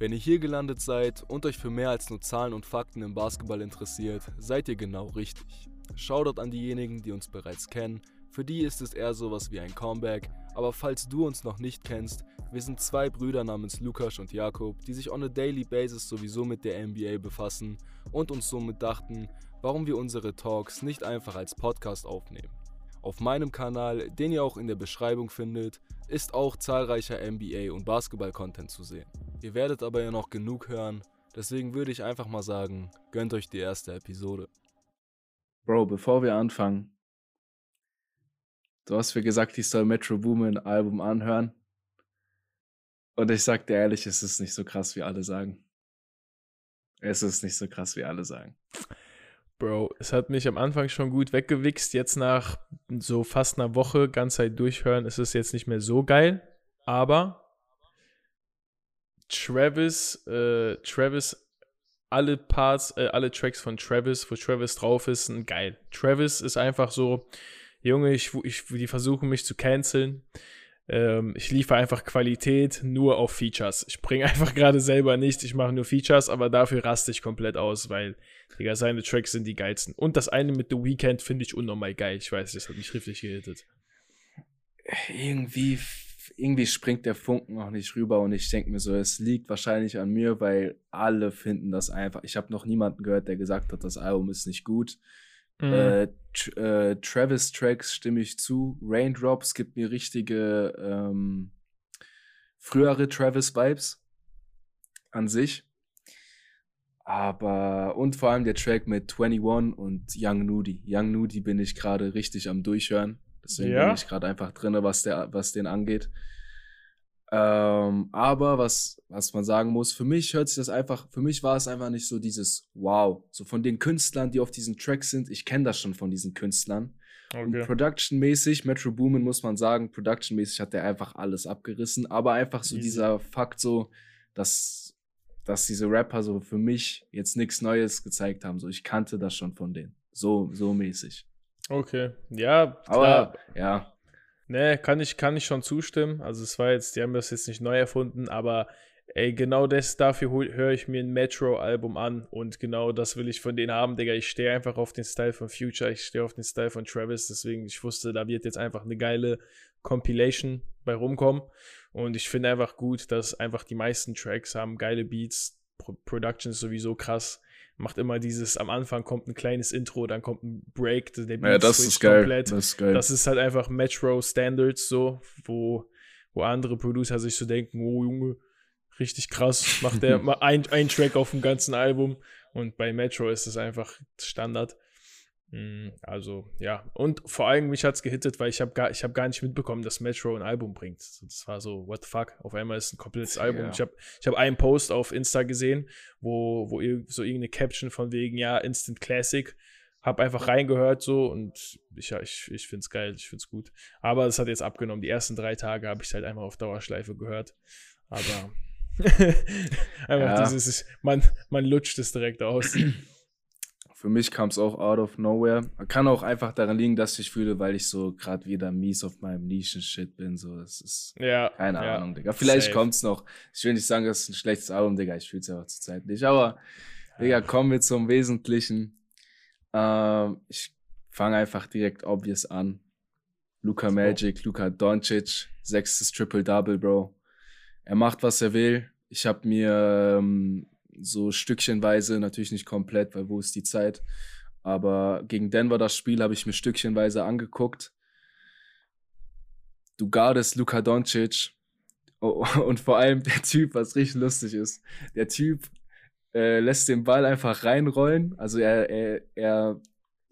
Wenn ihr hier gelandet seid und euch für mehr als nur Zahlen und Fakten im Basketball interessiert, seid ihr genau richtig. Shoutout an diejenigen, die uns bereits kennen. Für die ist es eher sowas wie ein Comeback, aber falls du uns noch nicht kennst, wir sind zwei Brüder namens Lukas und Jakob, die sich on a daily basis sowieso mit der NBA befassen und uns somit dachten, warum wir unsere Talks nicht einfach als Podcast aufnehmen. Auf meinem Kanal, den ihr auch in der Beschreibung findet, ist auch zahlreicher NBA- und Basketball-Content zu sehen. Ihr werdet aber ja noch genug hören, deswegen würde ich einfach mal sagen, gönnt euch die erste Episode. Bro, bevor wir anfangen, du hast mir gesagt, ich soll Metro Boomin Album anhören. Und ich sag dir ehrlich, es ist nicht so krass, wie alle sagen. Es ist nicht so krass, wie alle sagen. Bro, es hat mich am Anfang schon gut weggewichst. Jetzt nach so fast einer Woche ganz Zeit durchhören, ist es jetzt nicht mehr so geil. Aber Travis, äh, Travis, alle Parts, äh, alle Tracks von Travis, wo Travis drauf ist, sind geil. Travis ist einfach so, Junge, ich, ich, die versuchen mich zu canceln. Ähm, ich liefere einfach Qualität nur auf Features. Ich bringe einfach gerade selber nichts, ich mache nur Features, aber dafür raste ich komplett aus, weil, Digga, seine Tracks sind die geilsten. Und das eine mit The Weeknd finde ich unnormal geil. Ich weiß, das hat mich schriftlich gehittet. Irgendwie, irgendwie springt der Funken noch nicht rüber und ich denke mir so, es liegt wahrscheinlich an mir, weil alle finden das einfach. Ich habe noch niemanden gehört, der gesagt hat, das Album ist nicht gut. Mhm. Äh, äh, Travis Tracks stimme ich zu. Raindrops gibt mir richtige ähm, frühere Travis Vibes an sich. Aber und vor allem der Track mit 21 und Young Nudie. Young Nudie bin ich gerade richtig am Durchhören. Deswegen ja? bin ich gerade einfach drin, was, der, was den angeht. Ähm, aber was, was man sagen muss, für mich hört sich das einfach, für mich war es einfach nicht so dieses Wow. So von den Künstlern, die auf diesen Tracks sind, ich kenne das schon von diesen Künstlern. Okay. Production-mäßig, Metro Boomin muss man sagen, Production-mäßig hat der einfach alles abgerissen, aber einfach so Easy. dieser Fakt so, dass, dass diese Rapper so für mich jetzt nichts Neues gezeigt haben. So, ich kannte das schon von denen. So, so mäßig. Okay, ja, klar. Aber, ja, Ne, kann ich, kann ich schon zustimmen. Also es war jetzt, die haben das jetzt nicht neu erfunden, aber ey, genau das, dafür höre ich mir ein Metro-Album an und genau das will ich von denen haben, Digga. Ich stehe einfach auf den Style von Future, ich stehe auf den Style von Travis, deswegen, ich wusste, da wird jetzt einfach eine geile Compilation bei rumkommen und ich finde einfach gut, dass einfach die meisten Tracks haben geile Beats, Pro Production sowieso krass macht immer dieses, am Anfang kommt ein kleines Intro, dann kommt ein Break, der Beat ja, das ist geil. komplett. Das ist geil. Das ist halt einfach Metro Standards so, wo, wo andere Producer sich so denken, oh Junge, richtig krass, macht der mal ein, ein Track auf dem ganzen Album und bei Metro ist es einfach Standard. Mm, also, ja. Und vor allem, mich hat es gehittet, weil ich habe gar, hab gar nicht mitbekommen, dass Metro ein Album bringt. Das war so, what the fuck? Auf einmal ist ein komplettes Album. Ja. Ich habe ich hab einen Post auf Insta gesehen, wo, wo so irgendeine Caption von wegen, ja, Instant Classic. Hab einfach reingehört so und ich, ja, ich, ich finde es geil, ich finde es gut. Aber es hat jetzt abgenommen. Die ersten drei Tage habe ich es halt einfach auf Dauerschleife gehört. Aber einfach ja. dieses, man, man lutscht es direkt aus. Für mich kam es auch out of nowhere. Kann auch einfach daran liegen, dass ich fühle, weil ich so gerade wieder mies auf meinem Nischen-Shit bin. So, das ist ja, keine ja. Ahnung, Digga. Vielleicht kommt es noch. Ich will nicht sagen, das ist ein schlechtes Album, Digga. Ich fühle es ja auch zur Zeit nicht. Aber, ja. Digga, kommen wir zum Wesentlichen. Ähm, ich fange einfach direkt obvious an. Luca Magic, Luca Doncic, sechstes Triple-Double, Bro. Er macht, was er will. Ich habe mir ähm, so stückchenweise, natürlich nicht komplett, weil wo ist die Zeit. Aber gegen Denver das Spiel habe ich mir stückchenweise angeguckt. Du guardest Luka Doncic oh, und vor allem der Typ, was richtig lustig ist. Der Typ äh, lässt den Ball einfach reinrollen. Also er, er, er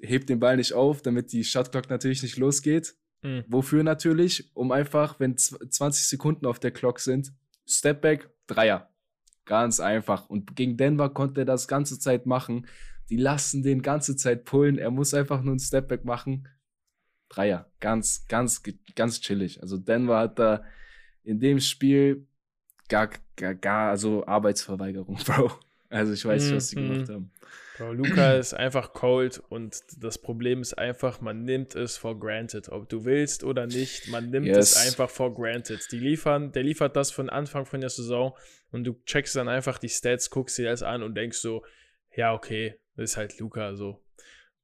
hebt den Ball nicht auf, damit die Shotclock natürlich nicht losgeht. Mhm. Wofür natürlich? Um einfach, wenn 20 Sekunden auf der Clock sind, Stepback, Dreier. Ganz einfach. Und gegen Denver konnte er das ganze Zeit machen. Die lassen den ganze Zeit pullen. Er muss einfach nur einen Stepback machen. Dreier. Ganz, ganz, ganz chillig. Also Denver hat da in dem Spiel gar, gar, gar, also Arbeitsverweigerung, Bro. Also ich weiß nicht, was sie gemacht mhm. haben. Bro, Luca ist einfach cold und das Problem ist einfach, man nimmt es for granted. Ob du willst oder nicht, man nimmt yes. es einfach for granted. Die liefern, der liefert das von Anfang von der Saison und du checkst dann einfach die Stats, guckst dir das an und denkst so, ja, okay, das ist halt Luca so.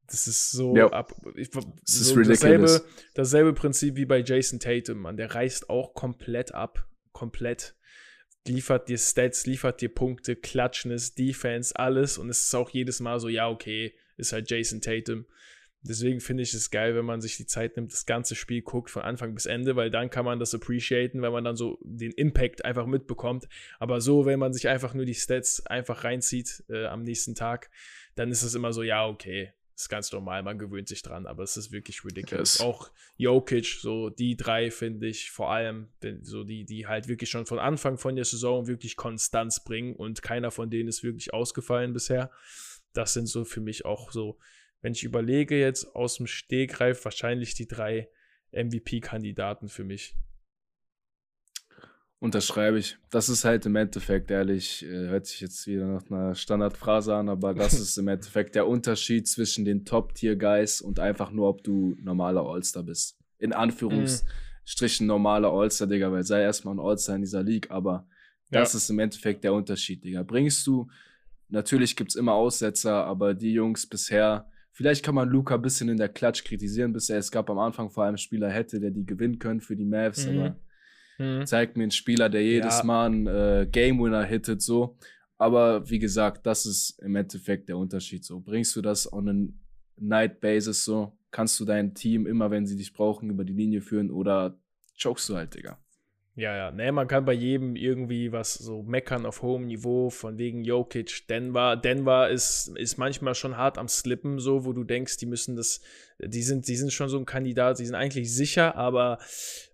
Das ist so ja. ab. Ich, das so ist dasselbe, dasselbe Prinzip wie bei Jason Tatum, man. Der reißt auch komplett ab. Komplett liefert dir Stats, liefert dir Punkte, Klatschnis, Defense, alles. Und es ist auch jedes Mal so, ja, okay, ist halt Jason Tatum. Deswegen finde ich es geil, wenn man sich die Zeit nimmt, das ganze Spiel guckt, von Anfang bis Ende, weil dann kann man das appreciaten, wenn man dann so den Impact einfach mitbekommt. Aber so, wenn man sich einfach nur die Stats einfach reinzieht äh, am nächsten Tag, dann ist es immer so, ja, okay, ist ganz normal, man gewöhnt sich dran, aber es ist wirklich ridiculous. Yes. Auch Jokic, so die drei finde ich vor allem, so die, die halt wirklich schon von Anfang von der Saison wirklich Konstanz bringen und keiner von denen ist wirklich ausgefallen bisher. Das sind so für mich auch so, wenn ich überlege jetzt aus dem Stegreif, wahrscheinlich die drei MVP-Kandidaten für mich. Unterschreibe ich. Das ist halt im Endeffekt, ehrlich, äh, hört sich jetzt wieder nach einer Standardphrase an, aber das ist im Endeffekt der Unterschied zwischen den Top-Tier-Guys und einfach nur, ob du normaler All-Star bist. In Anführungsstrichen normaler All-Star, Digga, weil sei erstmal ein All-Star in dieser League, aber ja. das ist im Endeffekt der Unterschied, Digga. Bringst du, natürlich gibt's immer Aussetzer, aber die Jungs bisher, vielleicht kann man Luca ein bisschen in der Klatsch kritisieren bisher. Es gab am Anfang vor allem Spieler hätte, der die gewinnen können für die Mavs, mhm. aber Mhm. Zeigt mir einen Spieler, der jedes ja. Mal einen äh, Game Winner hittet, so. Aber wie gesagt, das ist im Endeffekt der Unterschied. So bringst du das on a Night Basis so, kannst du dein Team immer, wenn sie dich brauchen, über die Linie führen oder chokst du halt, Digga. Ja, ja. Nee, man kann bei jedem irgendwie was so meckern auf hohem Niveau, von wegen Jokic, Denver. Denver ist, ist manchmal schon hart am Slippen, so, wo du denkst, die müssen das, die sind, die sind schon so ein Kandidat, die sind eigentlich sicher, aber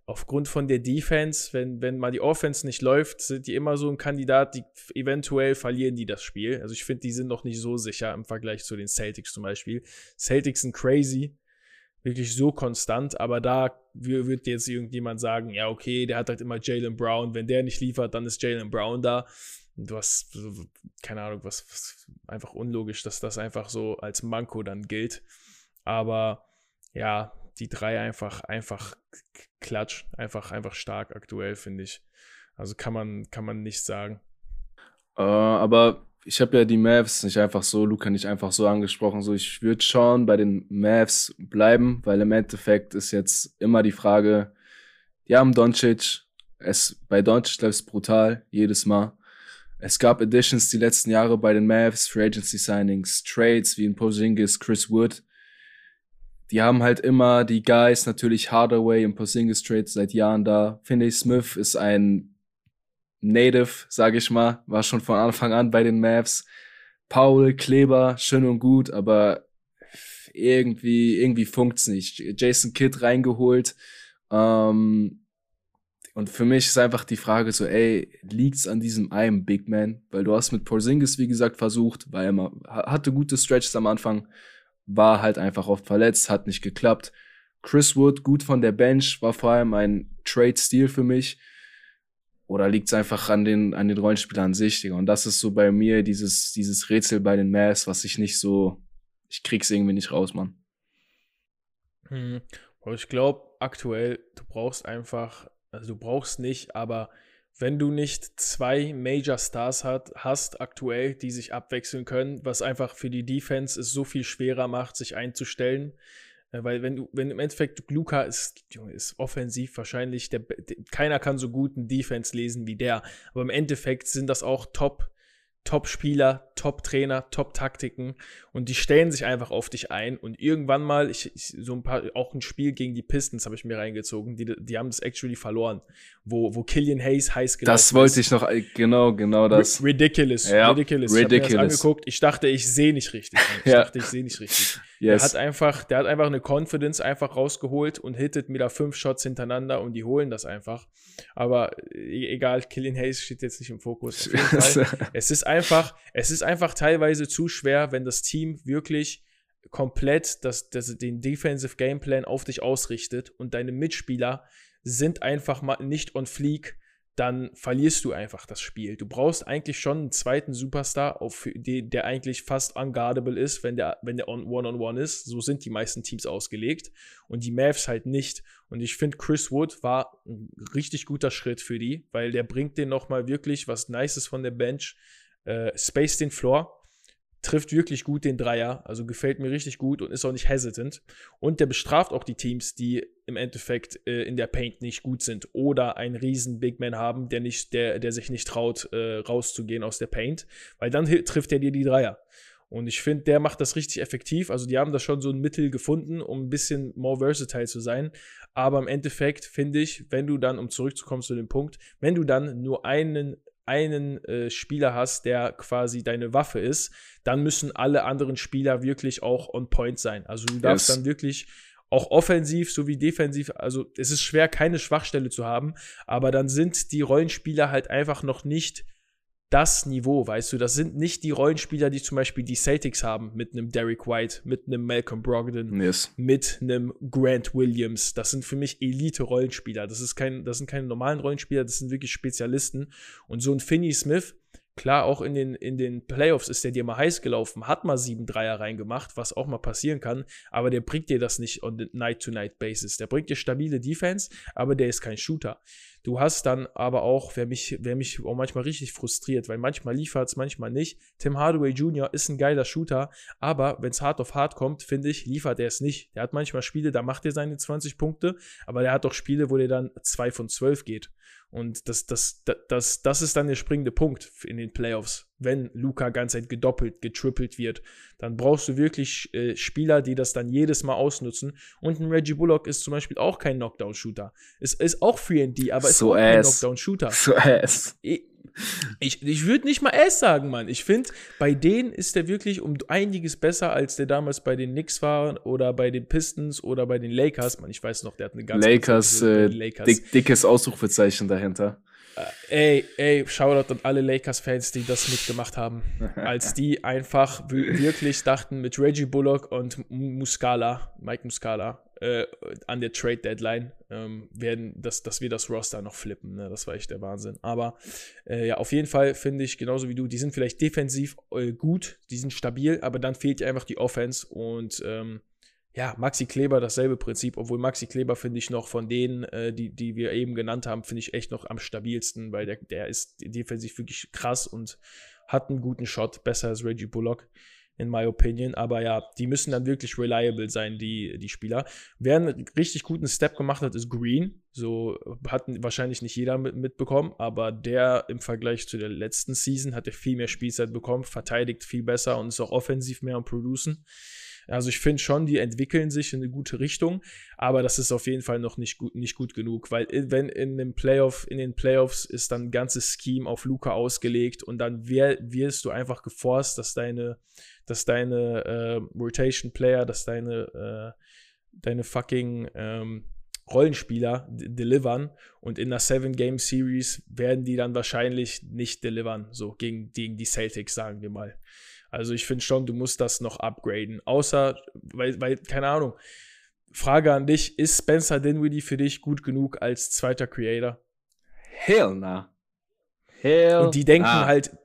aufgrund von der Defense, wenn, wenn mal die Offense nicht läuft, sind die immer so ein Kandidat, die eventuell verlieren die das Spiel. Also ich finde, die sind noch nicht so sicher im Vergleich zu den Celtics zum Beispiel. Celtics sind crazy, wirklich so konstant, aber da wird jetzt irgendjemand sagen, ja, okay, der hat halt immer Jalen Brown, wenn der nicht liefert, dann ist Jalen Brown da. Und was, keine Ahnung, was, was einfach unlogisch, dass das einfach so als Manko dann gilt. Aber ja, die drei einfach, einfach klatsch, einfach, einfach stark aktuell, finde ich. Also kann man, kann man nicht sagen. Uh, aber ich habe ja die Mavs nicht einfach so, Luca nicht einfach so angesprochen. So, ich würde schon bei den Mavs bleiben, weil im Endeffekt ist jetzt immer die Frage, die haben Doncic, es, bei Doncic läuft es brutal, jedes Mal. Es gab Additions die letzten Jahre bei den Mavs, Free Agency Signings, Trades wie in Posingis, Chris Wood. Die haben halt immer die Guys, natürlich Hardaway und Posingis Trades seit Jahren da. Finney Smith ist ein Native, sage ich mal, war schon von Anfang an bei den Mavs. Paul, Kleber, schön und gut, aber irgendwie, irgendwie funkt's nicht. Jason Kidd reingeholt. Ähm, und für mich ist einfach die Frage so, ey, liegt's an diesem einen Big Man? Weil du hast mit Porzingis, wie gesagt, versucht, weil er hatte gute Stretches am Anfang, war halt einfach oft verletzt, hat nicht geklappt. Chris Wood, gut von der Bench, war vor allem ein Trade-Stil für mich. Oder liegt es einfach an den, an den Rollenspielern an sich, Digga? Und das ist so bei mir dieses, dieses Rätsel bei den Mavs, was ich nicht so, ich krieg's irgendwie nicht raus, Mann. Hm. Ich glaube, aktuell, du brauchst einfach, also du brauchst nicht, aber wenn du nicht zwei Major Stars hat, hast aktuell, die sich abwechseln können, was einfach für die Defense es so viel schwerer macht, sich einzustellen, weil wenn du, wenn im Endeffekt Luca ist, ist offensiv wahrscheinlich, der, der, keiner kann so gut einen Defense lesen wie der. Aber im Endeffekt sind das auch Top Top-Spieler, Top-Trainer, Top-Taktiken und die stellen sich einfach auf dich ein und irgendwann mal, ich, ich, so ein paar, auch ein Spiel gegen die Pistons habe ich mir reingezogen, die, die haben das actually verloren, wo, wo Killian Hayes heiß gelaufen Das wollte ist. ich noch, genau, genau das. R ridiculous, ja, ridiculous. Ich habe mir das angeguckt, ich dachte, ich sehe nicht richtig. Ich ja. dachte, ich sehe nicht richtig. Yes. Der hat einfach, der hat einfach eine Confidence einfach rausgeholt und hittet mir da fünf Shots hintereinander und die holen das einfach. Aber e-, egal, Killian Hayes steht jetzt nicht im Fokus. es ist einfach, es ist einfach teilweise zu schwer, wenn das Team wirklich komplett das, das, den Defensive Gameplan auf dich ausrichtet und deine Mitspieler sind einfach mal nicht on fleek dann verlierst du einfach das Spiel. Du brauchst eigentlich schon einen zweiten Superstar, auf der eigentlich fast unguardable ist, wenn der, wenn der One-on-One -on -one ist. So sind die meisten Teams ausgelegt und die Mavs halt nicht. Und ich finde, Chris Wood war ein richtig guter Schritt für die, weil der bringt denen nochmal wirklich was Nices von der Bench, äh, space den Floor trifft wirklich gut den Dreier, also gefällt mir richtig gut und ist auch nicht hesitant. Und der bestraft auch die Teams, die im Endeffekt äh, in der Paint nicht gut sind oder einen riesen Big Man haben, der, nicht, der, der sich nicht traut, äh, rauszugehen aus der Paint, weil dann trifft er dir die Dreier. Und ich finde, der macht das richtig effektiv. Also die haben da schon so ein Mittel gefunden, um ein bisschen more versatile zu sein. Aber im Endeffekt finde ich, wenn du dann, um zurückzukommen zu dem Punkt, wenn du dann nur einen einen äh, Spieler hast, der quasi deine Waffe ist, dann müssen alle anderen Spieler wirklich auch on point sein. Also du darfst yes. dann wirklich auch offensiv sowie defensiv, also es ist schwer, keine Schwachstelle zu haben, aber dann sind die Rollenspieler halt einfach noch nicht das Niveau, weißt du, das sind nicht die Rollenspieler, die zum Beispiel die Celtics haben, mit einem Derek White, mit einem Malcolm Brogdon, yes. mit einem Grant Williams. Das sind für mich Elite-Rollenspieler. Das, ist kein, das sind keine normalen Rollenspieler, das sind wirklich Spezialisten. Und so ein Finney Smith, Klar, auch in den, in den Playoffs ist der dir mal heiß gelaufen, hat mal sieben Dreier reingemacht, was auch mal passieren kann, aber der bringt dir das nicht on Night-to-Night-Basis. Der bringt dir stabile Defense, aber der ist kein Shooter. Du hast dann aber auch, wer mich, wer mich auch manchmal richtig frustriert, weil manchmal liefert es, manchmal nicht. Tim Hardaway Jr. ist ein geiler Shooter, aber wenn es hart auf hart kommt, finde ich, liefert er es nicht. Der hat manchmal Spiele, da macht er seine 20 Punkte, aber der hat auch Spiele, wo der dann 2 von 12 geht. Und das, das, das, das ist dann der springende Punkt in den Playoffs. Wenn Luca ganz Zeit gedoppelt, getrippelt wird, dann brauchst du wirklich äh, Spieler, die das dann jedes Mal ausnutzen. Und ein Reggie Bullock ist zum Beispiel auch kein Knockdown-Shooter. Es ist auch 3D, aber ist so auch kein Knockdown-Shooter. So ass. Ich, ich würde nicht mal S sagen, Mann. Ich finde, bei denen ist der wirklich um einiges besser, als der damals bei den Knicks war oder bei den Pistons oder bei den Lakers. Man, ich weiß noch, der hat eine ganz Lakers, äh, Lakers. Dick, dickes Ausrufezeichen dahinter. Äh, ey, ey, Shoutout an alle Lakers-Fans, die das mitgemacht haben. als die einfach wirklich dachten, mit Reggie Bullock und Muscala, Mike Muscala, äh, an der Trade Deadline ähm, werden, dass, dass wir das Roster noch flippen. Ne? Das war echt der Wahnsinn. Aber äh, ja, auf jeden Fall finde ich, genauso wie du, die sind vielleicht defensiv äh, gut, die sind stabil, aber dann fehlt dir einfach die Offense und ähm, ja, Maxi Kleber dasselbe Prinzip, obwohl Maxi Kleber finde ich noch von denen, äh, die, die wir eben genannt haben, finde ich echt noch am stabilsten, weil der, der ist defensiv wirklich krass und hat einen guten Shot, besser als Reggie Bullock in my opinion. Aber ja, die müssen dann wirklich reliable sein, die, die Spieler. Wer einen richtig guten Step gemacht hat, ist Green. So hat wahrscheinlich nicht jeder mit, mitbekommen, aber der im Vergleich zu der letzten Season hat er viel mehr Spielzeit bekommen, verteidigt viel besser und ist auch offensiv mehr am Producen. Also ich finde schon, die entwickeln sich in eine gute Richtung, aber das ist auf jeden Fall noch nicht gut, nicht gut genug, weil wenn in dem Playoff, in den Playoffs ist dann ein ganzes Scheme auf Luca ausgelegt und dann wirst du einfach geforst, dass deine, dass deine äh, Rotation Player, dass deine, äh, deine fucking ähm, Rollenspieler delivern und in einer Seven-Game-Series werden die dann wahrscheinlich nicht delivern, so gegen, gegen die Celtics, sagen wir mal. Also ich finde schon, du musst das noch upgraden. Außer, weil, weil, keine Ahnung, Frage an dich, ist Spencer Dinwiddie für dich gut genug als zweiter Creator? Hell na. Hell Und die denken nah. halt,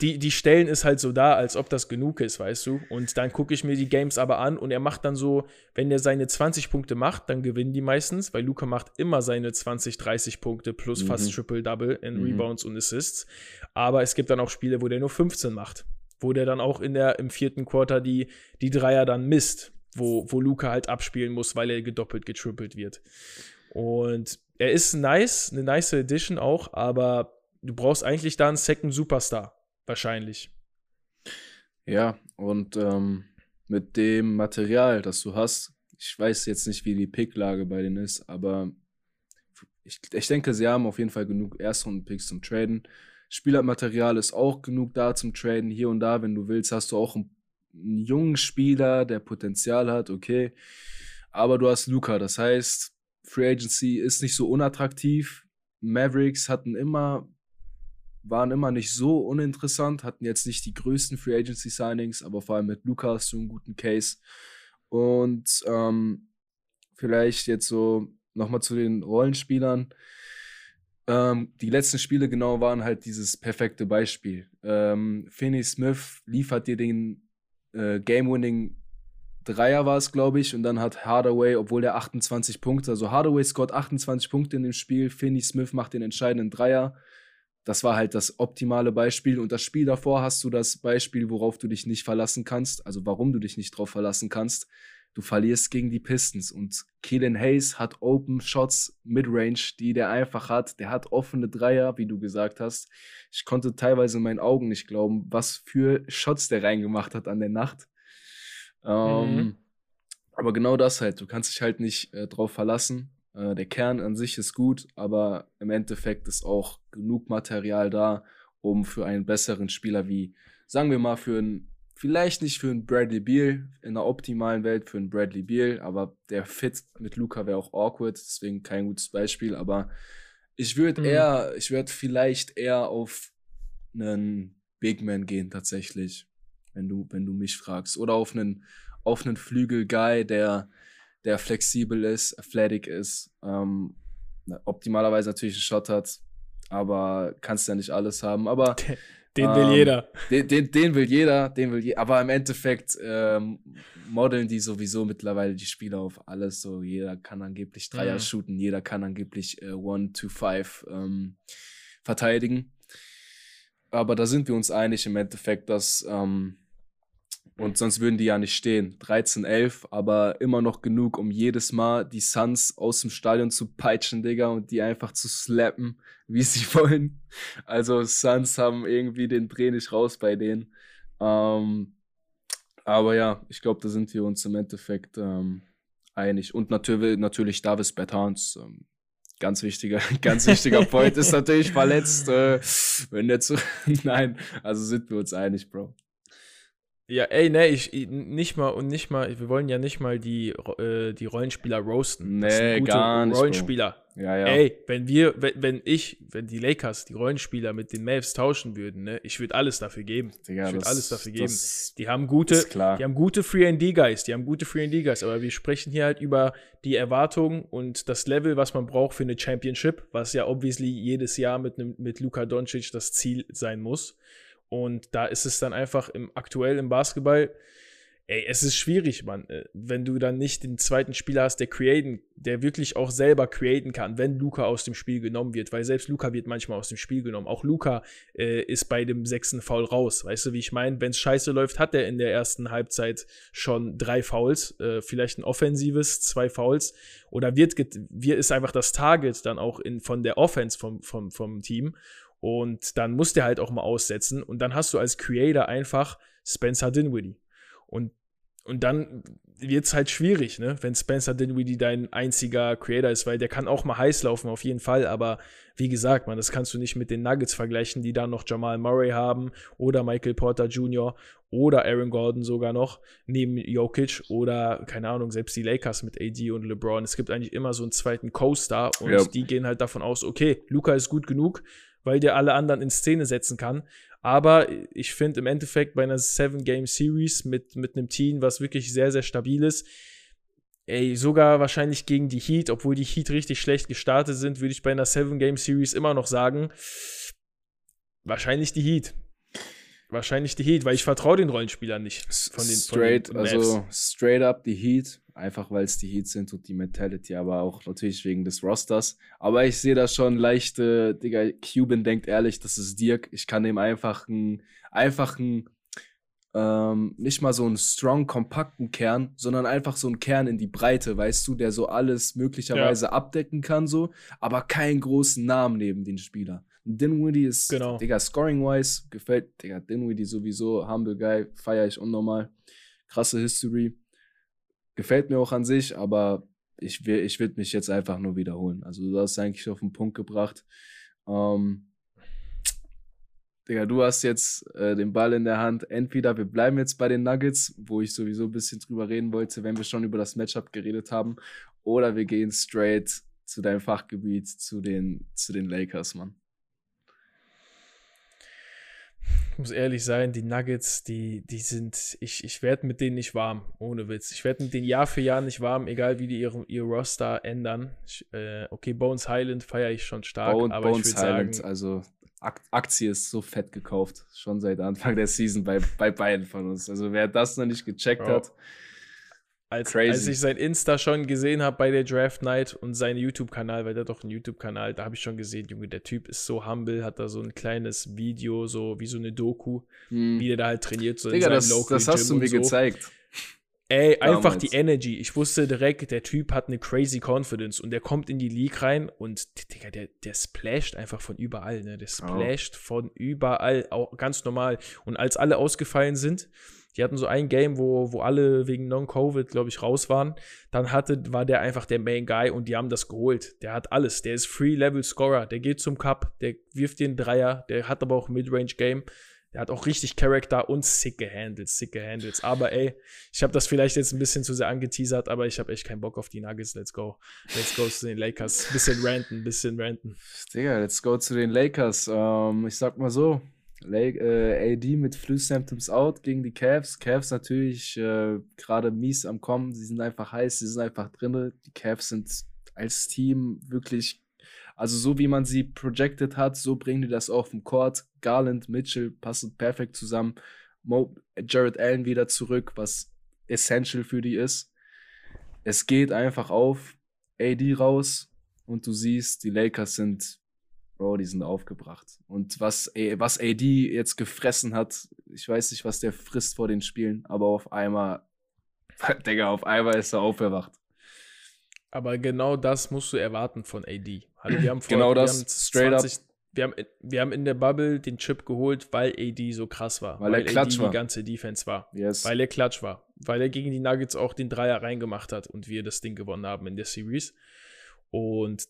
die, die stellen es halt so da, als ob das genug ist, weißt du? Und dann gucke ich mir die Games aber an und er macht dann so, wenn er seine 20 Punkte macht, dann gewinnen die meistens, weil Luca macht immer seine 20, 30 Punkte plus mhm. fast Triple-Double in mhm. Rebounds und Assists. Aber es gibt dann auch Spiele, wo der nur 15 macht wo der dann auch in der, im vierten Quarter die, die Dreier dann misst, wo, wo Luca halt abspielen muss, weil er gedoppelt, getrippelt wird. Und er ist nice, eine nice Edition auch, aber du brauchst eigentlich da einen Second Superstar, wahrscheinlich. Ja, und ähm, mit dem Material, das du hast, ich weiß jetzt nicht, wie die Picklage bei denen ist, aber ich, ich denke, sie haben auf jeden Fall genug Erstrunden-Picks zum Traden. Spielermaterial ist auch genug da zum Traden. Hier und da, wenn du willst, hast du auch einen, einen jungen Spieler, der Potenzial hat, okay. Aber du hast Luca, das heißt, Free Agency ist nicht so unattraktiv. Mavericks hatten immer, waren immer nicht so uninteressant, hatten jetzt nicht die größten Free Agency Signings, aber vor allem mit hast du einen guten Case. Und ähm, vielleicht jetzt so nochmal zu den Rollenspielern. ähm, die letzten Spiele genau waren halt dieses perfekte Beispiel. Ähm, Finney Smith liefert dir den äh, Game-Winning Dreier war es, glaube ich, und dann hat Hardaway, obwohl der 28 Punkte, also Hardaway scored 28 Punkte in dem Spiel, Finney Smith macht den entscheidenden Dreier. Das war halt das optimale Beispiel. Und das Spiel davor hast du das Beispiel, worauf du dich nicht verlassen kannst, also warum du dich nicht drauf verlassen kannst. Du verlierst gegen die Pistons und Keelan Hayes hat Open Shots Midrange, die der einfach hat. Der hat offene Dreier, wie du gesagt hast. Ich konnte teilweise in meinen Augen nicht glauben, was für Shots der reingemacht hat an der Nacht. Ähm, mhm. Aber genau das halt. Du kannst dich halt nicht äh, drauf verlassen. Äh, der Kern an sich ist gut, aber im Endeffekt ist auch genug Material da, um für einen besseren Spieler wie, sagen wir mal, für einen Vielleicht nicht für einen Bradley Beal in der optimalen Welt für einen Bradley Beal, aber der Fit mit Luca wäre auch awkward, deswegen kein gutes Beispiel. Aber ich würde mhm. eher, ich würde vielleicht eher auf einen Big Man gehen tatsächlich, wenn du, wenn du mich fragst, oder auf einen, auf einen Flügel-Guy, der, der flexibel ist, athletic ist, ähm, optimalerweise natürlich einen Shot hat, aber kannst ja nicht alles haben. Aber Den will ähm, jeder. Den, den, den, will jeder, den will jeder. Aber im Endeffekt ähm, modeln die sowieso mittlerweile die Spieler auf alles. So, jeder kann angeblich Dreier mhm. shooten, jeder kann angeblich äh, One to Five ähm, verteidigen. Aber da sind wir uns einig im Endeffekt, dass ähm, und sonst würden die ja nicht stehen. 13-11, aber immer noch genug, um jedes Mal die Suns aus dem Stadion zu peitschen, Digga, und die einfach zu slappen, wie sie wollen. Also Suns haben irgendwie den Dreh nicht raus bei denen. Ähm, aber ja, ich glaube, da sind wir uns im Endeffekt ähm, einig. Und natürlich, natürlich Davis Bertans. Ähm, ganz wichtiger, ganz wichtiger Point ist natürlich verletzt. Äh, wenn der zu. Nein, also sind wir uns einig, Bro. Ja, ey, ne, ich, nicht mal und nicht mal, wir wollen ja nicht mal die, äh, die Rollenspieler roasten. Nee, gar nicht. Rollenspieler. Ja, ja. Ey, wenn wir, wenn, wenn ich, wenn die Lakers die Rollenspieler mit den Mavs tauschen würden, ne, ich würde alles dafür geben. Digga, ich würde alles dafür geben. Die haben gute, die haben gute Free and D Guys, die haben gute Free and D Guys, aber wir sprechen hier halt über die Erwartungen und das Level, was man braucht für eine Championship, was ja obviously jedes Jahr mit einem, mit Luka Doncic das Ziel sein muss. Und da ist es dann einfach im, aktuell im Basketball, ey, es ist schwierig, Mann. Äh, wenn du dann nicht den zweiten Spieler hast, der createn, der wirklich auch selber createn kann, wenn Luca aus dem Spiel genommen wird, weil selbst Luca wird manchmal aus dem Spiel genommen. Auch Luca äh, ist bei dem sechsten Foul raus. Weißt du, wie ich meine? Wenn es scheiße läuft, hat er in der ersten Halbzeit schon drei Fouls, äh, vielleicht ein offensives, zwei Fouls. Oder wird, wird ist einfach das Target dann auch in, von der Offense vom, vom, vom Team. Und dann muss der halt auch mal aussetzen. Und dann hast du als Creator einfach Spencer Dinwiddie. Und, und dann wird es halt schwierig, ne? wenn Spencer Dinwiddie dein einziger Creator ist, weil der kann auch mal heiß laufen, auf jeden Fall. Aber wie gesagt, man, das kannst du nicht mit den Nuggets vergleichen, die dann noch Jamal Murray haben oder Michael Porter Jr. oder Aaron Gordon sogar noch neben Jokic oder keine Ahnung, selbst die Lakers mit AD und LeBron. Es gibt eigentlich immer so einen zweiten Co-Star und ja. die gehen halt davon aus, okay, Luca ist gut genug, weil der alle anderen in Szene setzen kann. Aber ich finde im Endeffekt bei einer Seven-Game-Series mit, mit einem Team, was wirklich sehr, sehr stabil ist, ey, sogar wahrscheinlich gegen die Heat, obwohl die Heat richtig schlecht gestartet sind, würde ich bei einer Seven-Game-Series immer noch sagen, wahrscheinlich die Heat. Wahrscheinlich die Heat, weil ich vertraue den Rollenspielern nicht. Von den, straight, von den also straight up die Heat einfach weil es die Heats sind und die Mentality, aber auch natürlich wegen des Rosters. Aber ich sehe da schon leichte, Digga, Cuban denkt ehrlich, das ist Dirk. Ich kann ihm einfach einen, einfach einen, ähm, nicht mal so einen strong, kompakten Kern, sondern einfach so einen Kern in die Breite, weißt du, der so alles möglicherweise ja. abdecken kann, so, aber keinen großen Namen neben den Spieler. Dinwiddie ist, genau. Digga, scoring-wise, gefällt, Digga, Dinwiddie sowieso, humble guy, feiere ich unnormal. Krasse History. Gefällt mir auch an sich, aber ich, will, ich würde mich jetzt einfach nur wiederholen. Also du hast eigentlich auf den Punkt gebracht. Ähm, Digga, du hast jetzt äh, den Ball in der Hand. Entweder wir bleiben jetzt bei den Nuggets, wo ich sowieso ein bisschen drüber reden wollte, wenn wir schon über das Matchup geredet haben, oder wir gehen straight zu deinem Fachgebiet, zu den, zu den Lakers, Mann. Ich muss ehrlich sein, die Nuggets, die, die sind, ich, ich werde mit denen nicht warm, ohne Witz. Ich werde mit denen Jahr für Jahr nicht warm, egal wie die ihre, ihr Roster ändern. Ich, äh, okay, Bones Highland feiere ich schon stark, Bone, aber Bones ich würde sagen, also Aktie ist so fett gekauft, schon seit Anfang der Season bei, bei beiden von uns. Also wer das noch nicht gecheckt Bro. hat, als, als, ich sein Insta schon gesehen habe bei der Draft Night und seinen YouTube-Kanal, weil der doch einen YouTube-Kanal, da habe ich schon gesehen, Junge, der Typ ist so humble, hat da so ein kleines Video, so wie so eine Doku, hm. wie der da halt trainiert, so Digga, in seinem das, das hast Gym du mir so. gezeigt. Ey, Damals. einfach die Energy. Ich wusste direkt, der Typ hat eine crazy Confidence und der kommt in die League rein und Digga, der, der splasht einfach von überall, ne? Der splasht oh. von überall, auch ganz normal. Und als alle ausgefallen sind, die hatten so ein Game, wo, wo alle wegen Non-Covid, glaube ich, raus waren. Dann hatte, war der einfach der Main Guy und die haben das geholt. Der hat alles. Der ist Free-Level-Scorer. Der geht zum Cup, der wirft den Dreier, der hat aber auch Mid-Range-Game. Der hat auch richtig Charakter und sicke Handles, sicke Handles. Aber ey, ich habe das vielleicht jetzt ein bisschen zu sehr angeteasert, aber ich habe echt keinen Bock auf die Nuggets. Let's go. Let's go zu den Lakers. Bisschen ranten, bisschen ranten. Digga, let's go zu den Lakers. Ähm, ich sag mal so, Lake, äh, AD mit Flu Symptoms out gegen die Cavs. Cavs natürlich äh, gerade mies am Kommen. Sie sind einfach heiß, sie sind einfach drin. Die Cavs sind als Team wirklich, also so wie man sie projected hat, so bringen die das auf den Court. Garland, Mitchell passen perfekt zusammen. Mo, Jared Allen wieder zurück, was essential für die ist. Es geht einfach auf. AD raus und du siehst, die Lakers sind Bro, die sind aufgebracht. Und was, was AD jetzt gefressen hat, ich weiß nicht, was der frisst vor den Spielen, aber auf einmal, Digga, auf einmal ist er aufgewacht. Aber genau das musst du erwarten von AD. Also wir haben vor, genau das, straight 20, up. Wir haben, wir haben in der Bubble den Chip geholt, weil AD so krass war. Weil, weil er AD war. die ganze Defense war. Yes. Weil er klatsch war. Weil er gegen die Nuggets auch den Dreier reingemacht hat und wir das Ding gewonnen haben in der Series. Und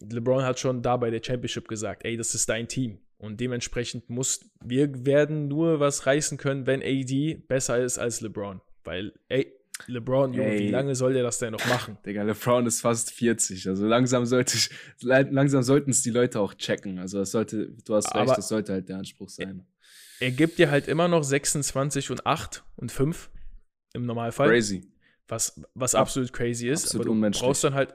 LeBron hat schon da bei der Championship gesagt, ey, das ist dein Team. Und dementsprechend muss, wir werden nur was reißen können, wenn AD besser ist als LeBron. Weil, ey, LeBron, Junge, wie lange soll der das denn noch machen? Digga, LeBron ist fast 40. Also langsam sollte ich, langsam sollten es die Leute auch checken. Also das sollte, du hast Aber recht, das sollte halt der Anspruch sein. Er, er gibt dir halt immer noch 26 und 8 und 5 im Normalfall. Crazy. Was, was absolut crazy ist. Absolut aber du brauchst dann halt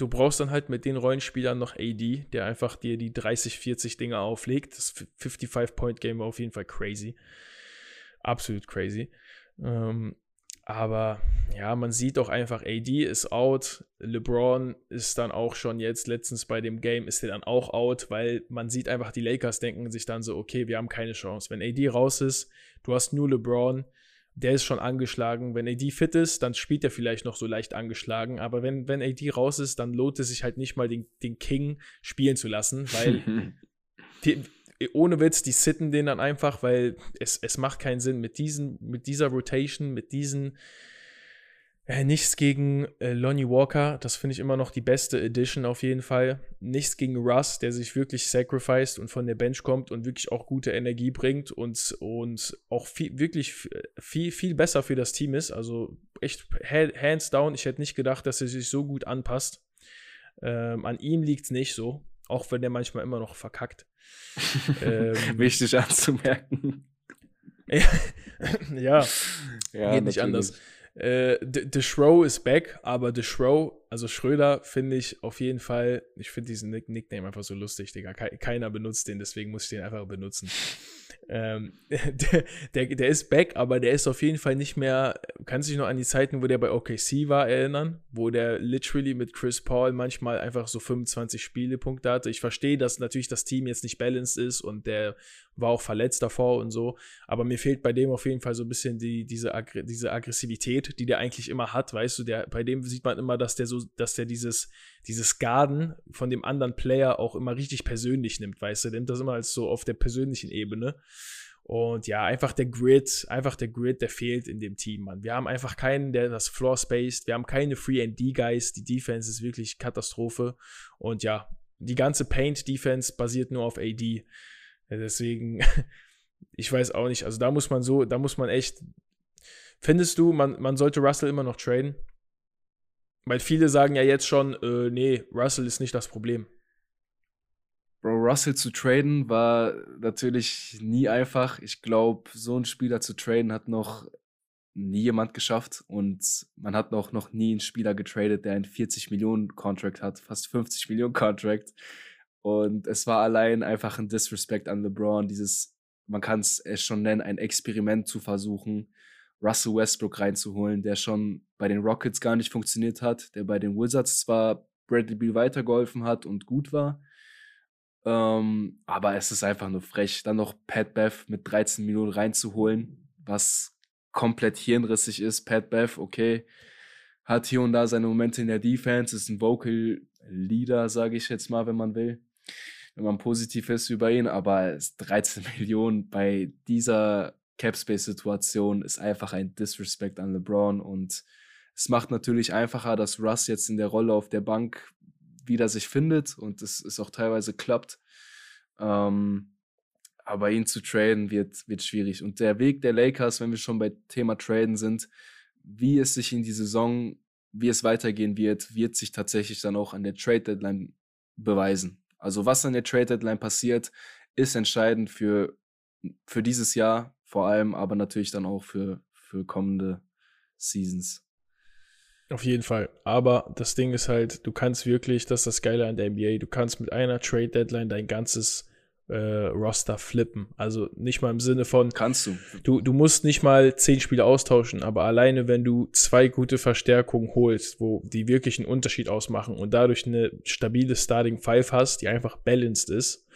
Du brauchst dann halt mit den Rollenspielern noch AD, der einfach dir die 30, 40 Dinge auflegt. Das 55-Point-Game war auf jeden Fall crazy. Absolut crazy. Ähm, aber ja, man sieht auch einfach, AD ist out. LeBron ist dann auch schon jetzt, letztens bei dem Game ist er dann auch out, weil man sieht einfach, die Lakers denken sich dann so, okay, wir haben keine Chance. Wenn AD raus ist, du hast nur LeBron, der ist schon angeschlagen. Wenn AD fit ist, dann spielt er vielleicht noch so leicht angeschlagen. Aber wenn, wenn AD raus ist, dann lohnt es sich halt nicht mal, den, den King spielen zu lassen, weil die, ohne Witz, die sitten den dann einfach, weil es, es macht keinen Sinn mit, diesen, mit dieser Rotation, mit diesen äh, nichts gegen äh, Lonnie Walker, das finde ich immer noch die beste Edition auf jeden Fall. Nichts gegen Russ, der sich wirklich sacrificed und von der Bench kommt und wirklich auch gute Energie bringt und, und auch viel, wirklich viel, viel besser für das Team ist. Also echt hands down. Ich hätte nicht gedacht, dass er sich so gut anpasst. Ähm, an ihm liegt es nicht so, auch wenn er manchmal immer noch verkackt. ähm, Wichtig anzumerken. ja, ja, geht nicht natürlich. anders. Äh, The Shrow ist back, aber The Shrow, also Schröder, finde ich auf jeden Fall, ich finde diesen Nick Nickname einfach so lustig, Digga. Keiner benutzt den, deswegen muss ich den einfach benutzen. Ähm, der, der, der, ist back, aber der ist auf jeden Fall nicht mehr. Kannst du dich noch an die Zeiten, wo der bei OKC war, erinnern? Wo der literally mit Chris Paul manchmal einfach so 25 Spielepunkte hatte. Ich verstehe, dass natürlich das Team jetzt nicht balanced ist und der war auch verletzt davor und so. Aber mir fehlt bei dem auf jeden Fall so ein bisschen die, diese, Aggr diese Aggressivität, die der eigentlich immer hat. Weißt du, der, bei dem sieht man immer, dass der so, dass der dieses, dieses Garden von dem anderen Player auch immer richtig persönlich nimmt, weißt du, der nimmt das immer als so auf der persönlichen Ebene. Und ja, einfach der Grid, einfach der Grid, der fehlt in dem Team, Mann. Wir haben einfach keinen, der das Floor spaced. Wir haben keine Free-and-D-Guys. Die Defense ist wirklich Katastrophe. Und ja, die ganze Paint-Defense basiert nur auf AD. Deswegen, ich weiß auch nicht. Also da muss man so, da muss man echt. Findest du, man, man sollte Russell immer noch traden? Weil viele sagen ja jetzt schon, äh, nee, Russell ist nicht das Problem. Bro, Russell zu traden war natürlich nie einfach. Ich glaube, so einen Spieler zu traden hat noch nie jemand geschafft und man hat noch, noch nie einen Spieler getradet, der einen 40 Millionen Contract hat, fast 50 Millionen Contract. Und es war allein einfach ein Disrespect an LeBron, dieses, man kann es schon nennen, ein Experiment zu versuchen, Russell Westbrook reinzuholen, der schon bei den Rockets gar nicht funktioniert hat, der bei den Wizards zwar Bradley Beal weitergeholfen hat und gut war, ähm, aber es ist einfach nur frech, dann noch Pat Bev mit 13 Millionen reinzuholen, was komplett hirnrissig ist. Pat Bev, okay, hat hier und da seine Momente in der Defense, ist ein Vocal Leader, sage ich jetzt mal, wenn man will. Wenn man positiv ist über ihn, aber 13 Millionen bei dieser Capspace-Situation ist einfach ein Disrespect an LeBron und es macht natürlich einfacher, dass Russ jetzt in der Rolle auf der Bank wieder sich findet und es, es auch teilweise klappt. Ähm, aber ihn zu traden wird, wird schwierig. Und der Weg der Lakers, wenn wir schon bei Thema Traden sind, wie es sich in die Saison, wie es weitergehen wird, wird sich tatsächlich dann auch an der Trade Deadline beweisen. Also was an der Trade Deadline passiert, ist entscheidend für, für dieses Jahr vor allem, aber natürlich dann auch für, für kommende Seasons. Auf jeden Fall. Aber das Ding ist halt, du kannst wirklich, das ist das Geile an der NBA, du kannst mit einer Trade Deadline dein ganzes äh, Roster flippen. Also nicht mal im Sinne von. Kannst du. Du, du musst nicht mal zehn Spiele austauschen, aber alleine, wenn du zwei gute Verstärkungen holst, wo die wirklich einen Unterschied ausmachen und dadurch eine stabile Starting Five hast, die einfach balanced ist,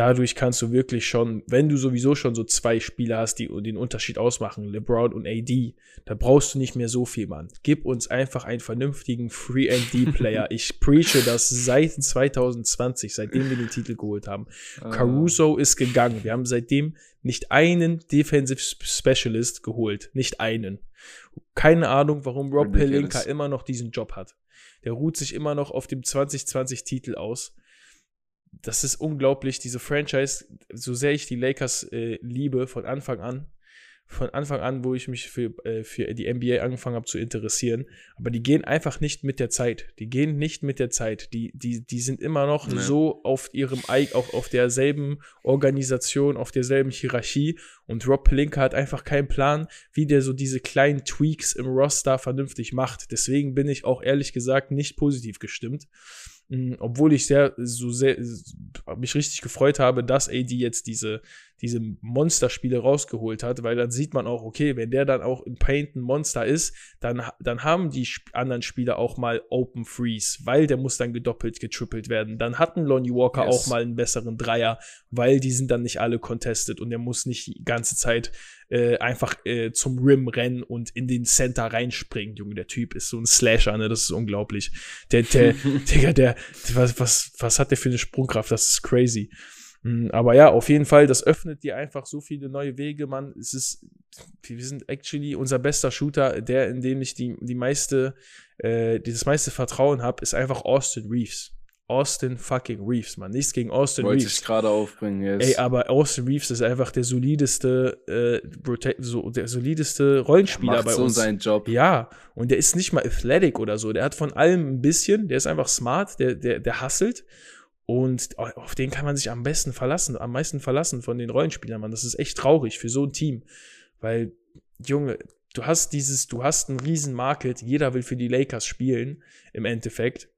dadurch kannst du wirklich schon, wenn du sowieso schon so zwei Spieler hast, die den Unterschied ausmachen, LeBron und AD, da brauchst du nicht mehr so viel, Mann. Gib uns einfach einen vernünftigen Free-and-D-Player. ich preache das seit 2020, seitdem wir den Titel geholt haben. Uh. Caruso ist gegangen. Wir haben seitdem nicht einen Defensive Specialist geholt. Nicht einen. Keine Ahnung, warum Rob Pelinka immer noch diesen Job hat. Der ruht sich immer noch auf dem 2020-Titel aus das ist unglaublich, diese Franchise, so sehr ich die Lakers äh, liebe von Anfang an, von Anfang an, wo ich mich für, äh, für die NBA angefangen habe zu interessieren, aber die gehen einfach nicht mit der Zeit. Die gehen nicht mit der Zeit. Die, die, die sind immer noch nee. so auf ihrem auch auf derselben Organisation, auf derselben Hierarchie und Rob Pelinka hat einfach keinen Plan, wie der so diese kleinen Tweaks im Roster vernünftig macht. Deswegen bin ich auch ehrlich gesagt nicht positiv gestimmt. Obwohl ich sehr, so sehr, mich richtig gefreut habe, dass AD jetzt diese, diese Monsterspiele rausgeholt hat, weil dann sieht man auch, okay, wenn der dann auch im Paint ein Monster ist, dann, dann haben die anderen Spieler auch mal Open Freeze, weil der muss dann gedoppelt, getrippelt werden. Dann hat ein Lonnie Walker yes. auch mal einen besseren Dreier, weil die sind dann nicht alle contested und der muss nicht die ganze Zeit äh, einfach äh, zum Rim rennen und in den Center reinspringen. Junge, der Typ ist so ein Slasher, ne? Das ist unglaublich. Der, der, Digga, der, was, was, was hat der für eine Sprungkraft? Das ist crazy. Mm, aber ja, auf jeden Fall, das öffnet dir einfach so viele neue Wege, Mann. Es ist, wir sind actually unser bester Shooter, der, in dem ich die, die meiste, äh, das meiste Vertrauen habe, ist einfach Austin Reeves. Austin fucking Reeves, man. Nichts gegen Austin Wollte Reeves. ich gerade aufbringen, yes. Ey, aber Austin Reeves ist einfach der solideste, äh, so, der solideste Rollenspieler Macht bei so uns. seinen Job. Ja, und der ist nicht mal athletic oder so. Der hat von allem ein bisschen, der ist einfach smart, der, der, der hasselt. Und auf den kann man sich am besten verlassen, am meisten verlassen von den Rollenspielern, man. Das ist echt traurig für so ein Team. Weil, Junge, du hast dieses, du hast einen riesen Market, jeder will für die Lakers spielen, im Endeffekt.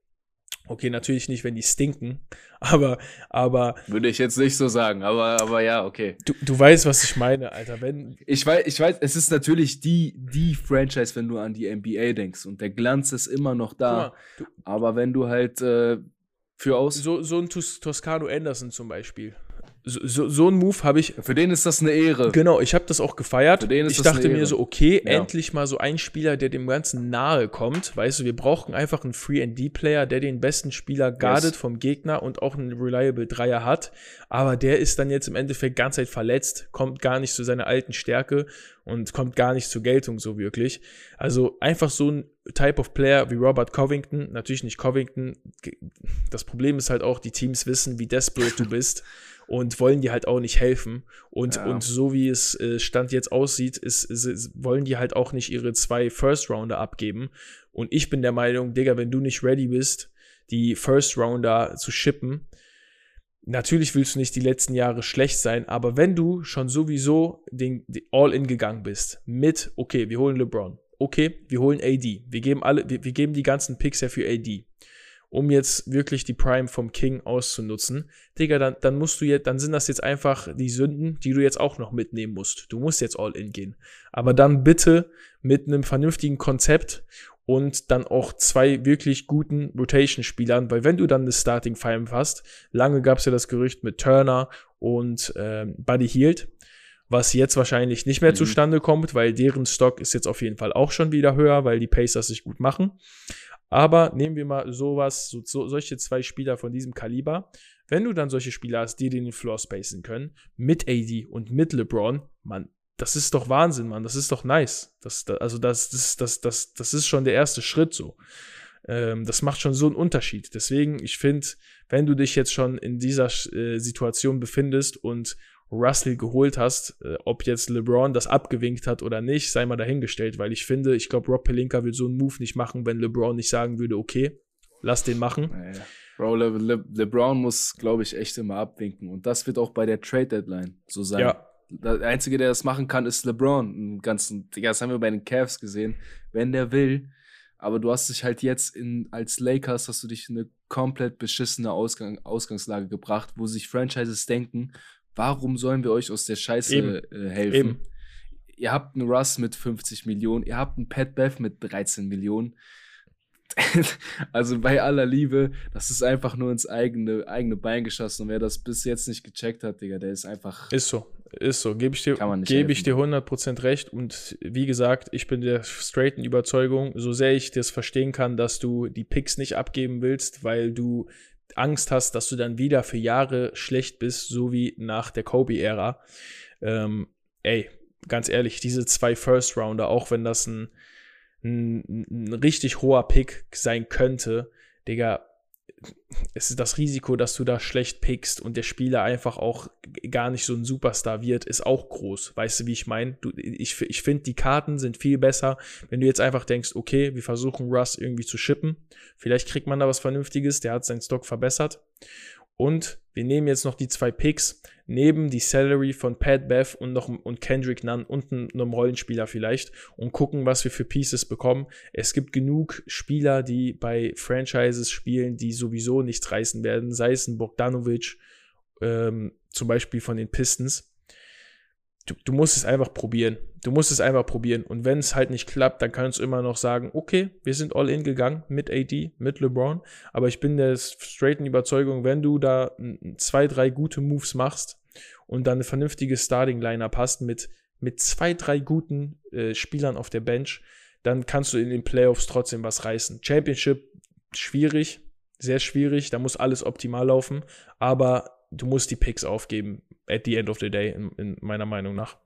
Okay, natürlich nicht, wenn die stinken, aber, aber. Würde ich jetzt nicht so sagen, aber, aber ja, okay. Du, du weißt, was ich meine, Alter. Wenn ich weiß, ich weiß, es ist natürlich die, die Franchise, wenn du an die NBA denkst und der Glanz ist immer noch da. Mal, du, aber wenn du halt äh, für aus. So, so ein Tos Toscano Anderson zum Beispiel so, so, so ein Move habe ich. Für den ist das eine Ehre. Genau, ich habe das auch gefeiert. Für den ist ich das dachte mir so, okay, ja. endlich mal so ein Spieler, der dem Ganzen nahe kommt. Weißt du, wir brauchen einfach einen Free-and-D-Player, der den besten Spieler guardet yes. vom Gegner und auch einen Reliable Dreier hat. Aber der ist dann jetzt im Endeffekt ganz Zeit verletzt, kommt gar nicht zu seiner alten Stärke und kommt gar nicht zur Geltung so wirklich. Also einfach so ein Type of Player wie Robert Covington, natürlich nicht Covington. Das Problem ist halt auch, die Teams wissen, wie desperate du bist und wollen dir halt auch nicht helfen. Und, ja. und so wie es äh, Stand jetzt aussieht, ist, ist, ist, wollen die halt auch nicht ihre zwei First Rounder abgeben. Und ich bin der Meinung, Digga, wenn du nicht ready bist, die First Rounder zu shippen, Natürlich willst du nicht die letzten Jahre schlecht sein, aber wenn du schon sowieso den, den All-In gegangen bist mit, okay, wir holen LeBron, okay, wir holen AD, wir geben alle, wir, wir geben die ganzen Picks ja für AD, um jetzt wirklich die Prime vom King auszunutzen, Digga, dann, dann musst du jetzt, dann sind das jetzt einfach die Sünden, die du jetzt auch noch mitnehmen musst. Du musst jetzt All-In gehen. Aber dann bitte mit einem vernünftigen Konzept und dann auch zwei wirklich guten Rotation-Spielern, weil wenn du dann eine Starting Five hast, lange gab es ja das Gerücht mit Turner und äh, Buddy Hield, was jetzt wahrscheinlich nicht mehr mhm. zustande kommt, weil deren Stock ist jetzt auf jeden Fall auch schon wieder höher, weil die Pacers sich gut machen. Aber nehmen wir mal sowas, so, so, solche zwei Spieler von diesem Kaliber. Wenn du dann solche Spieler hast, die den Floor spacen können, mit AD und mit LeBron, man, das ist doch Wahnsinn, Mann. Das ist doch nice. Das, also das, das, das, das, das ist schon der erste Schritt so. Ähm, das macht schon so einen Unterschied. Deswegen, ich finde, wenn du dich jetzt schon in dieser äh, Situation befindest und Russell geholt hast, äh, ob jetzt LeBron das abgewinkt hat oder nicht, sei mal dahingestellt, weil ich finde, ich glaube, Rob Pelinka will so einen Move nicht machen, wenn LeBron nicht sagen würde, okay, lass den machen. Naja. Bro, Le Le LeBron muss, glaube ich, echt immer abwinken. Und das wird auch bei der Trade Deadline so sein. Ja, der Einzige, der das machen kann, ist LeBron. Ganzen, das haben wir bei den Cavs gesehen. Wenn der will. Aber du hast dich halt jetzt in, als Lakers hast du dich in eine komplett beschissene Ausgang, Ausgangslage gebracht, wo sich Franchises denken, warum sollen wir euch aus der Scheiße äh, helfen? Eben. Ihr habt einen Russ mit 50 Millionen, ihr habt einen Pat Bev mit 13 Millionen. also bei aller Liebe, das ist einfach nur ins eigene, eigene Bein geschossen. Und wer das bis jetzt nicht gecheckt hat, Digga, der ist einfach. Ist so. Ist so, gebe ich dir, gebe ich dir 100% recht. Und wie gesagt, ich bin der straighten Überzeugung, so sehr ich das verstehen kann, dass du die Picks nicht abgeben willst, weil du Angst hast, dass du dann wieder für Jahre schlecht bist, so wie nach der Kobe-Ära. Ähm, ey, ganz ehrlich, diese zwei First-Rounder, auch wenn das ein, ein, ein richtig hoher Pick sein könnte, Digga, es ist das Risiko, dass du da schlecht pickst und der Spieler einfach auch gar nicht so ein Superstar wird, ist auch groß. Weißt du, wie ich meine? Ich, ich finde, die Karten sind viel besser, wenn du jetzt einfach denkst, okay, wir versuchen Russ irgendwie zu shippen. Vielleicht kriegt man da was Vernünftiges, der hat seinen Stock verbessert. Und wir nehmen jetzt noch die zwei Picks, neben die Salary von Pat Bev und noch und Kendrick Nunn und einem Rollenspieler vielleicht und gucken, was wir für Pieces bekommen. Es gibt genug Spieler, die bei Franchises spielen, die sowieso nichts reißen werden, sei es ein Bogdanovic, ähm, zum Beispiel von den Pistons du, du musst es einfach probieren. Du musst es einfach probieren. Und wenn es halt nicht klappt, dann kannst du immer noch sagen, okay, wir sind all in gegangen mit AD, mit LeBron. Aber ich bin der straighten Überzeugung, wenn du da zwei, drei gute Moves machst und dann eine vernünftige Starting-Lineup hast mit, mit zwei, drei guten äh, Spielern auf der Bench, dann kannst du in den Playoffs trotzdem was reißen. Championship schwierig, sehr schwierig, da muss alles optimal laufen, aber du musst die Picks aufgeben at the end of the day, in, in meiner Meinung nach.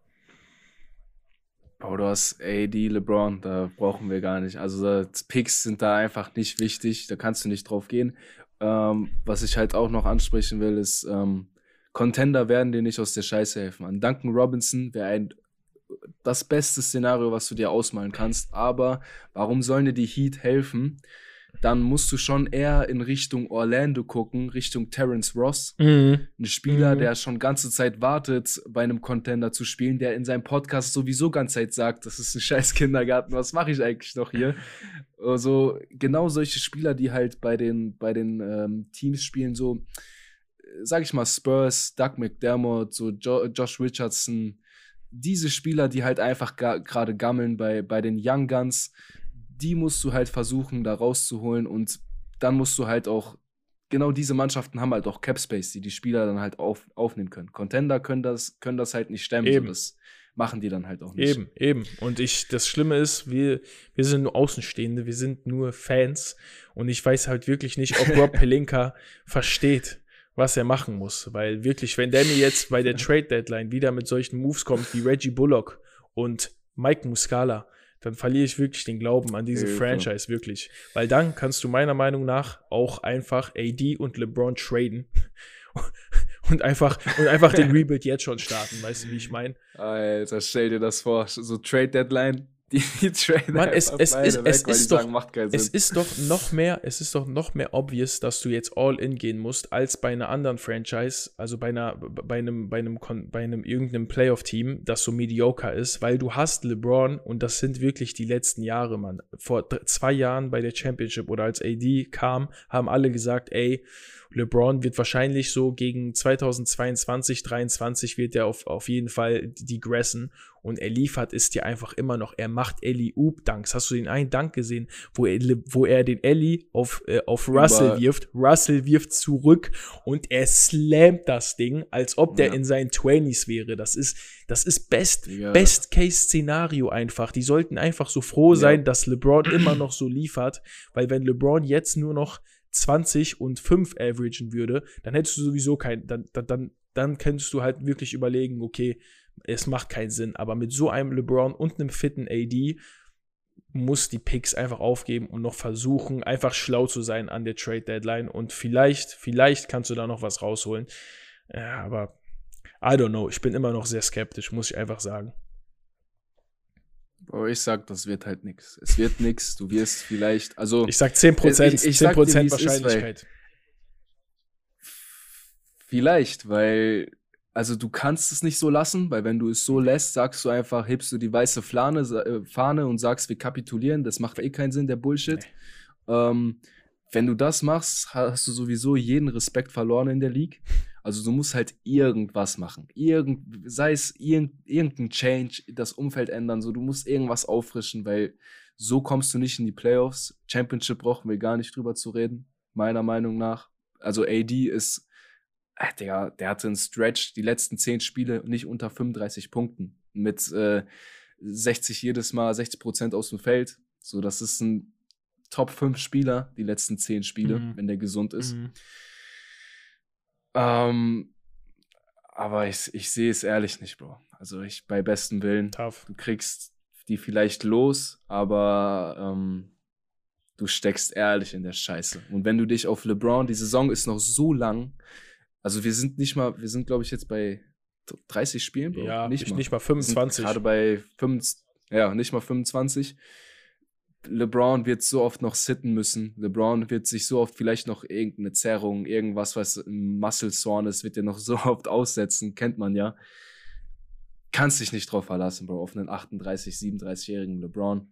Boah, du hast AD, LeBron, da brauchen wir gar nicht. Also Picks sind da einfach nicht wichtig, da kannst du nicht drauf gehen. Ähm, was ich halt auch noch ansprechen will, ist, ähm, Contender werden dir nicht aus der Scheiße helfen. An Duncan Robinson wäre ein das beste Szenario, was du dir ausmalen kannst. Aber warum sollen dir die Heat helfen? Dann musst du schon eher in Richtung Orlando gucken, Richtung Terence Ross. Mhm. Ein Spieler, mhm. der schon ganze Zeit wartet, bei einem Contender zu spielen, der in seinem Podcast sowieso ganze Zeit sagt, das ist ein scheiß Kindergarten, was mache ich eigentlich noch hier? Also genau solche Spieler, die halt bei den, bei den ähm, Teams spielen, so, sag ich mal, Spurs, Doug McDermott, so jo Josh Richardson, diese Spieler, die halt einfach gerade gammeln bei, bei den Young Guns, die musst du halt versuchen, da rauszuholen und dann musst du halt auch, genau diese Mannschaften haben halt auch Cap Space, die die Spieler dann halt auf, aufnehmen können. Contender können das, können das halt nicht stemmen. Eben. So das machen die dann halt auch nicht. Eben, eben. Und ich, das Schlimme ist, wir, wir sind nur Außenstehende, wir sind nur Fans und ich weiß halt wirklich nicht, ob Rob Pelinka versteht, was er machen muss. Weil wirklich, wenn der mir jetzt bei der Trade Deadline wieder mit solchen Moves kommt wie Reggie Bullock und Mike Muscala, dann verliere ich wirklich den Glauben an diese Hilfe. Franchise, wirklich. Weil dann kannst du meiner Meinung nach auch einfach AD und LeBron traden und einfach, und einfach den Rebuild jetzt schon starten, weißt du, wie ich meine? Alter, stell dir das vor, so Trade Deadline, Die, die traden Mann, es, es, ist, es, weil ist die doch, sagen, es ist doch noch mehr, es ist doch noch mehr obvious, dass du jetzt all in gehen musst, als bei einer anderen Franchise, also bei einer, bei einem, bei einem, bei einem irgendeinem Playoff-Team, das so mediocre ist, weil du hast LeBron und das sind wirklich die letzten Jahre, Mann. Vor zwei Jahren bei der Championship oder als AD kam, haben alle gesagt, ey, LeBron wird wahrscheinlich so gegen 2022, 2023 wird er auf, auf jeden Fall degressen und er liefert es dir einfach immer noch. Er macht Ellie Oop Dunks. Hast du den einen Dank gesehen, wo er, wo er den Ellie auf, äh, auf Russell Über- wirft? Russell wirft zurück und er slammt das Ding, als ob der Ja. in seinen 20s wäre. Das ist, das ist best, Digga. best Case Szenario einfach. Die sollten einfach so froh Ja. sein, dass LeBron immer noch so liefert, weil wenn LeBron jetzt nur noch 20 und 5 averagen würde, dann hättest du sowieso kein, dann, dann, dann, dann könntest du halt wirklich überlegen, okay, es macht keinen Sinn, aber mit so einem LeBron und einem fitten AD muss die Picks einfach aufgeben und noch versuchen, einfach schlau zu sein an der Trade Deadline und vielleicht, vielleicht kannst du da noch was rausholen. Ja, aber I don't know, ich bin immer noch sehr skeptisch, muss ich einfach sagen. Bro, ich sag, das wird halt nix. Es wird nix. Du wirst vielleicht, also Ich sag 10%, Ich- ich sag dir, 10% es ist, Wahrscheinlichkeit. vielleicht, weil, also du kannst es nicht so lassen, weil wenn du es so lässt, sagst du einfach, hebst du die weiße Flane, äh, Fahne und sagst, wir kapitulieren. Das macht eh keinen Sinn, der Bullshit. Ähm, wenn du das machst, hast du sowieso jeden Respekt verloren in der League. Also du musst halt irgendwas machen. Irgend, sei es irgend, irgendein Change, das Umfeld ändern. So, du musst irgendwas auffrischen, weil so kommst du nicht in die Playoffs. Championship brauchen wir gar nicht drüber zu reden, meiner Meinung nach. Also AD ist, äh, der, der hatte einen Stretch, die letzten zehn Spiele nicht unter 35 Punkten. Mit äh, 60 jedes Mal, 60 Prozent aus dem Feld. So, das ist ein Top 5 Spieler, die letzten zehn Spiele, Mhm. wenn der gesund ist. Mhm. Ähm, aber ich, ich sehe es ehrlich nicht, Bro. Also ich bei bestem Willen, Tough. du kriegst die vielleicht los, aber ähm, du steckst ehrlich in der Scheiße. Und wenn du dich auf LeBron, die Saison ist noch so lang, also wir sind nicht mal, wir sind glaube ich jetzt bei 30 Spielen, Bro. Ja, nicht ich mal. nicht mal Wir sind 25. Gerade bei 25, ja, nicht mal 25. LeBron wird so oft noch sitten müssen. LeBron wird sich so oft vielleicht noch irgendeine Zerrung, irgendwas, was ein Muscle Sore ist, wird er noch so oft aussetzen, kennt man ja. Kannst dich nicht drauf verlassen, Bro, auf einen 38, 37-jährigen LeBron.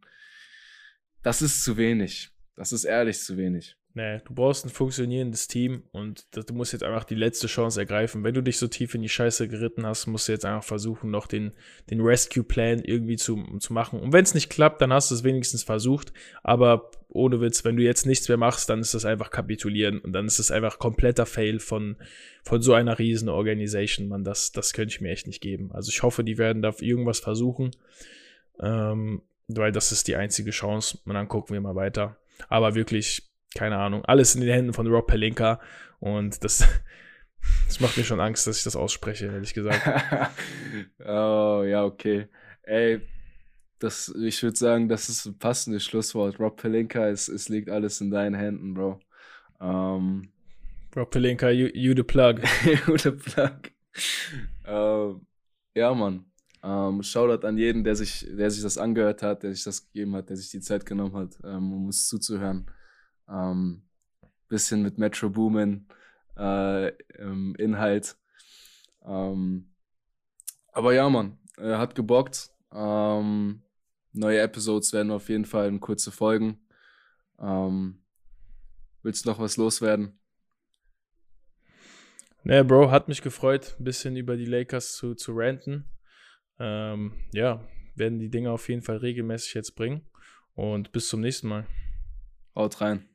Das ist zu wenig. Das ist ehrlich zu wenig. Nee, du brauchst ein funktionierendes Team und das, du musst jetzt einfach die letzte Chance ergreifen. Wenn du dich so tief in die Scheiße geritten hast, musst du jetzt einfach versuchen, noch den, den Rescue-Plan irgendwie zu, zu machen. Und wenn es nicht klappt, dann hast du es wenigstens versucht. Aber ohne Witz, wenn du jetzt nichts mehr machst, dann ist das einfach kapitulieren und dann ist es einfach kompletter Fail von, von so einer riesen Organisation. Man, das, das könnte ich mir echt nicht geben. Also ich hoffe, die werden da irgendwas versuchen. Ähm, weil das ist die einzige Chance. Und dann gucken wir mal weiter. Aber wirklich, keine Ahnung, alles in den Händen von Rob Pelinka. Und das, das macht mir schon Angst, dass ich das ausspreche, ehrlich gesagt. oh, ja, okay. Ey, das, ich würde sagen, das ist ein passendes Schlusswort. Rob Pelinka, es, es liegt alles in deinen Händen, Bro. Ähm, Rob Pelinka, you, you the plug. Guter Plug. ähm, ja, Mann. Ähm, Shoutout an jeden, der sich, der sich das angehört hat, der sich das gegeben hat, der sich die Zeit genommen hat, um uns zuzuhören. Ähm, bisschen mit Metro Boomin äh, im Inhalt. Ähm, aber ja, Mann, äh, hat gebockt. Ähm, neue Episodes werden auf jeden Fall in kurze Folgen. Ähm, willst du noch was loswerden? Ne, Bro, hat mich gefreut, ein bisschen über die Lakers zu, zu ranten. Ähm, ja, werden die Dinge auf jeden Fall regelmäßig jetzt bringen. Und bis zum nächsten Mal. Haut rein.